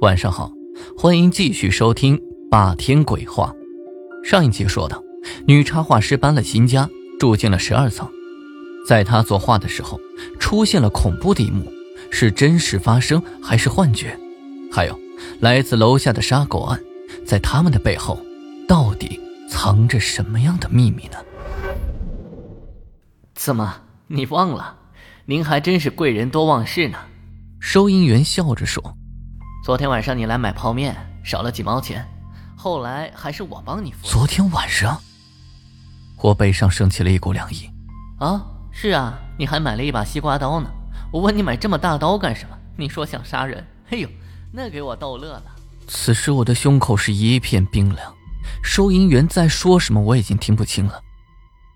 晚上好，欢迎继续收听《霸天鬼话》。上一集说到，女插画师搬了新家，住进了十二层。在她作画的时候，出现了恐怖的一幕，是真实发生还是幻觉？还有，来自楼下的杀狗案，在他们的背后，到底藏着什么样的秘密呢？怎么，你忘了？您还真是贵人多忘事呢。收银员笑着说。昨天晚上你来买泡面，少了几毛钱，后来还是我帮你付。昨天晚上，我背上升起了一股凉意。啊，是啊，你还买了一把西瓜刀呢。我问你买这么大刀干什么？你说想杀人。哎呦，那给我逗乐了。此时我的胸口是一片冰凉，收银员在说什么我已经听不清了。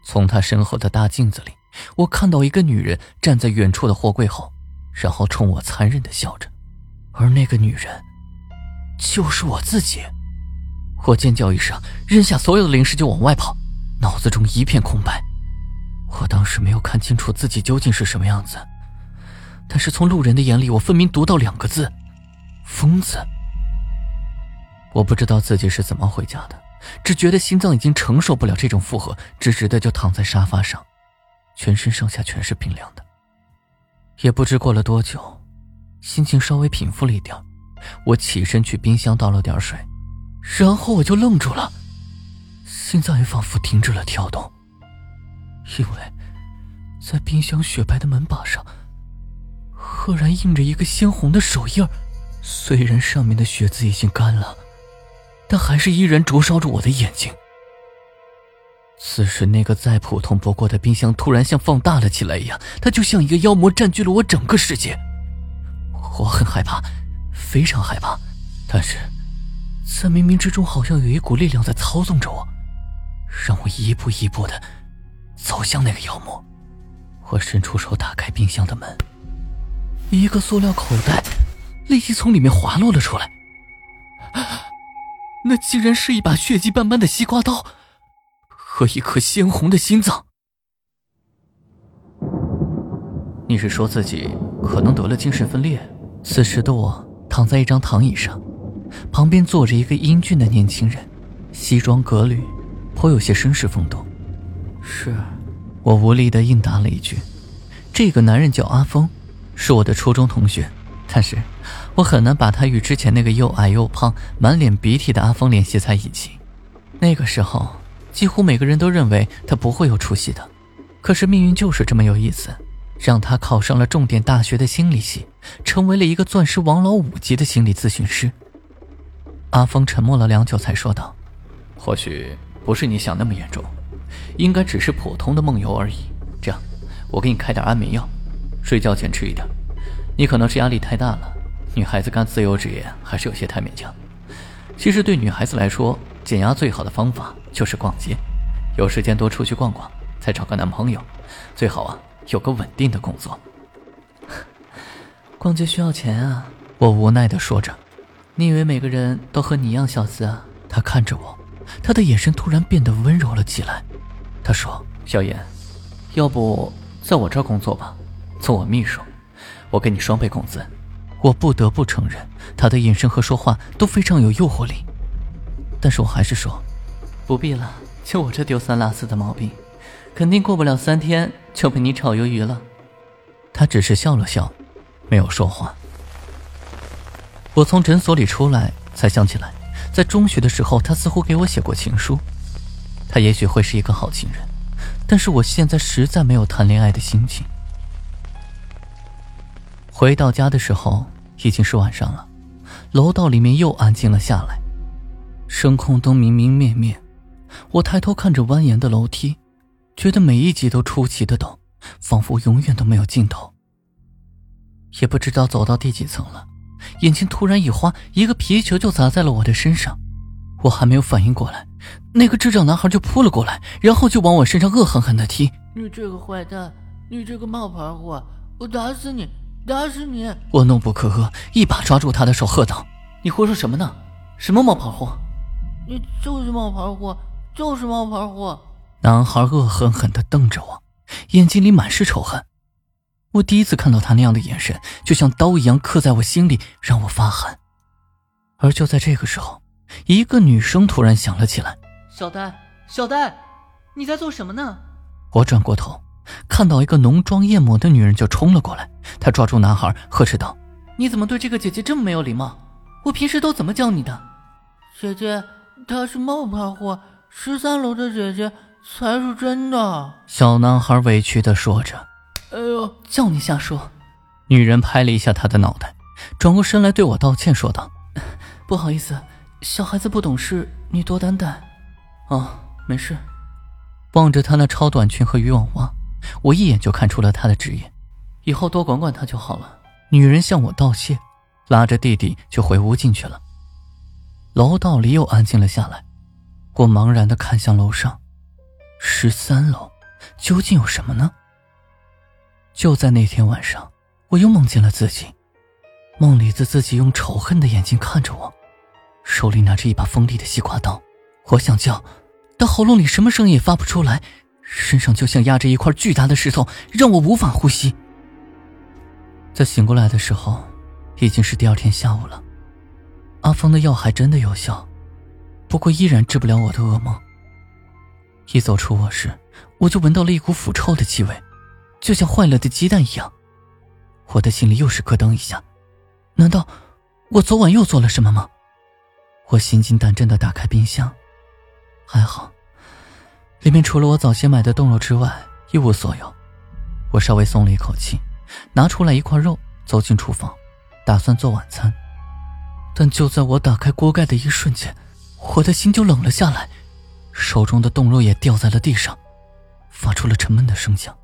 从他身后的大镜子里，我看到一个女人站在远处的货柜后，然后冲我残忍的笑着。而那个女人，就是我自己。我尖叫一声，扔下所有的零食就往外跑，脑子中一片空白。我当时没有看清楚自己究竟是什么样子，但是从路人的眼里，我分明读到两个字：疯子。我不知道自己是怎么回家的，只觉得心脏已经承受不了这种负荷，直直的就躺在沙发上，全身上下全是冰凉的。也不知过了多久。心情稍微平复了一点，我起身去冰箱倒了点水，然后我就愣住了，心脏也仿佛停止了跳动，因为，在冰箱雪白的门把上，赫然印着一个鲜红的手印虽然上面的血渍已经干了，但还是依然灼烧着我的眼睛。此时，那个再普通不过的冰箱突然像放大了起来一样，它就像一个妖魔占据了我整个世界。我很害怕，非常害怕，但是，在冥冥之中，好像有一股力量在操纵着我，让我一步一步的走向那个妖魔。我伸出手打开冰箱的门，一个塑料口袋立即从里面滑落了出来，那竟然是一把血迹斑斑的西瓜刀和一颗鲜红的心脏。你是说自己可能得了精神分裂？此时的我躺在一张躺椅上，旁边坐着一个英俊的年轻人，西装革履，颇有些绅士风度。是，我无力的应答了一句。这个男人叫阿峰，是我的初中同学，但是，我很难把他与之前那个又矮又胖、满脸鼻涕的阿峰联系在一起。那个时候，几乎每个人都认为他不会有出息的，可是命运就是这么有意思。让他考上了重点大学的心理系，成为了一个钻石王老五级的心理咨询师。阿峰沉默了良久，才说道：“或许不是你想那么严重，应该只是普通的梦游而已。这样，我给你开点安眠药，睡觉前吃一点。你可能是压力太大了，女孩子干自由职业还是有些太勉强。其实对女孩子来说，减压最好的方法就是逛街，有时间多出去逛逛，再找个男朋友，最好啊。”有个稳定的工作。逛街需要钱啊！我无奈的说着。你以为每个人都和你一样小资啊？他看着我，他的眼神突然变得温柔了起来。他说：“小严，要不在我这儿工作吧，做我秘书，我给你双倍工资。”我不得不承认，他的眼神和说话都非常有诱惑力。但是我还是说：“不必了，就我这丢三落四的毛病。”肯定过不了三天就被你炒鱿鱼了。他只是笑了笑，没有说话。我从诊所里出来，才想起来，在中学的时候，他似乎给我写过情书。他也许会是一个好情人，但是我现在实在没有谈恋爱的心情。回到家的时候已经是晚上了，楼道里面又安静了下来，声控灯明明灭灭。我抬头看着蜿蜒的楼梯。觉得每一集都出奇的陡，仿佛永远都没有尽头。也不知道走到第几层了，眼睛突然一花，一个皮球就砸在了我的身上。我还没有反应过来，那个智障男孩就扑了过来，然后就往我身上恶狠狠的踢。你这个坏蛋，你这个冒牌货，我打死你，打死你！我怒不可遏，一把抓住他的手，喝道：“你胡说什么呢？什么冒牌货？你就是冒牌货，就是冒牌货！”男孩恶狠狠地瞪着我，眼睛里满是仇恨。我第一次看到他那样的眼神，就像刀一样刻在我心里，让我发寒。而就在这个时候，一个女声突然响了起来：“小呆，小呆，你在做什么呢？”我转过头，看到一个浓妆艳抹的女人就冲了过来，她抓住男孩，呵斥道：“你怎么对这个姐姐这么没有礼貌？我平时都怎么教你的？”姐姐，她是冒牌货，十三楼的姐姐才是真的。小男孩委屈地说着：“哎呦，叫你瞎说！”女人拍了一下他的脑袋，转过身来对我道歉说道：“ 不好意思，小孩子不懂事，你多担待。”哦，没事。望着他那超短裙和渔网袜，我一眼就看出了他的职业，以后多管管他就好了。女人向我道谢，拉着弟弟就回屋进去了。楼道里又安静了下来，我茫然的看向楼上，十三楼究竟有什么呢？就在那天晚上，我又梦见了自己，梦里的自己用仇恨的眼睛看着我，手里拿着一把锋利的西瓜刀，我想叫。但喉咙里什么声音也发不出来，身上就像压着一块巨大的石头，让我无法呼吸。在醒过来的时候，已经是第二天下午了。阿峰的药还真的有效，不过依然治不了我的噩梦。一走出卧室，我就闻到了一股腐臭的气味，就像坏了的鸡蛋一样。我的心里又是咯噔一下，难道我昨晚又做了什么吗？我心惊胆战的打开冰箱。还好，里面除了我早先买的冻肉之外一无所有。我稍微松了一口气，拿出来一块肉，走进厨房，打算做晚餐。但就在我打开锅盖的一瞬间，我的心就冷了下来，手中的冻肉也掉在了地上，发出了沉闷的声响。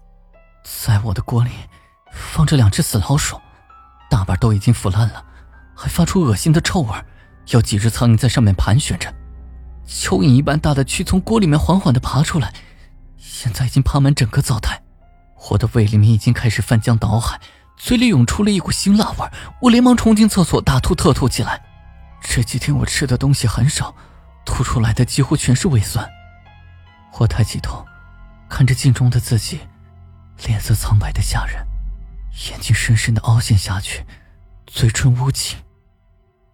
在我的锅里放着两只死老鼠，大半都已经腐烂了，还发出恶心的臭味，有几只苍蝇在上面盘旋着。蚯蚓一般大的蛆从锅里面缓缓的爬出来，现在已经爬满整个灶台，我的胃里面已经开始翻江倒海，嘴里涌出了一股辛辣味我连忙冲进厕所大吐特吐起来。这几天我吃的东西很少，吐出来的几乎全是胃酸。我抬起头，看着镜中的自己，脸色苍白的吓人，眼睛深深的凹陷下去，嘴唇乌青。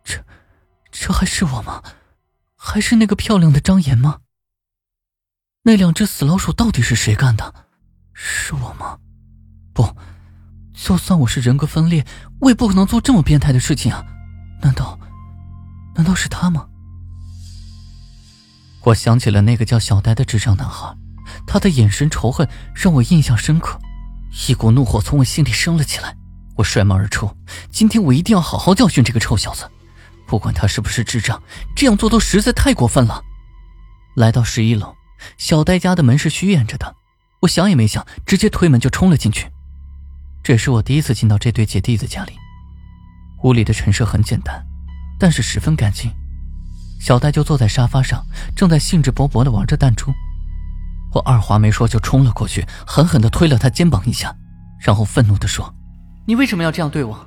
这，这还是我吗？还是那个漂亮的张岩吗？那两只死老鼠到底是谁干的？是我吗？不，就算我是人格分裂，我也不可能做这么变态的事情啊！难道，难道是他吗？我想起了那个叫小呆的智障男孩，他的眼神仇恨让我印象深刻，一股怒火从我心里升了起来。我摔门而出，今天我一定要好好教训这个臭小子。不管他是不是智障，这样做都实在太过分了。来到十一楼，小呆家的门是虚掩着的，我想也没想，直接推门就冲了进去。这是我第一次进到这对姐弟的家里。屋里的陈设很简单，但是十分干净。小戴就坐在沙发上，正在兴致勃勃地玩着弹珠。我二话没说就冲了过去，狠狠地推了他肩膀一下，然后愤怒地说：“你为什么要这样对我？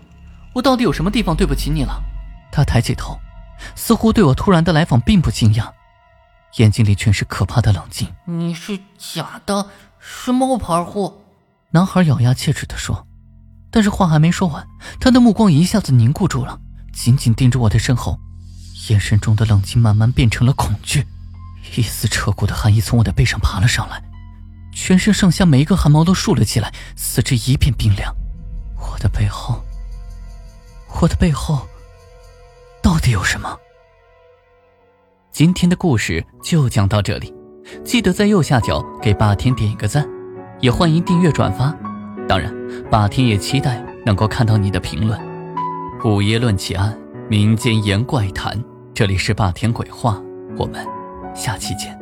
我到底有什么地方对不起你了？”他抬起头，似乎对我突然的来访并不惊讶，眼睛里全是可怕的冷静。你是假的，是冒牌货。男孩咬牙切齿地说，但是话还没说完，他的目光一下子凝固住了，紧紧盯着我的身后，眼神中的冷静慢慢变成了恐惧，一丝彻骨的寒意从我的背上爬了上来，全身上下每一个汗毛都竖了起来，四肢一片冰凉。我的背后，我的背后。到底有什么？今天的故事就讲到这里，记得在右下角给霸天点一个赞，也欢迎订阅转发。当然，霸天也期待能够看到你的评论。午夜论奇案，民间言怪谈，这里是霸天鬼话，我们下期见。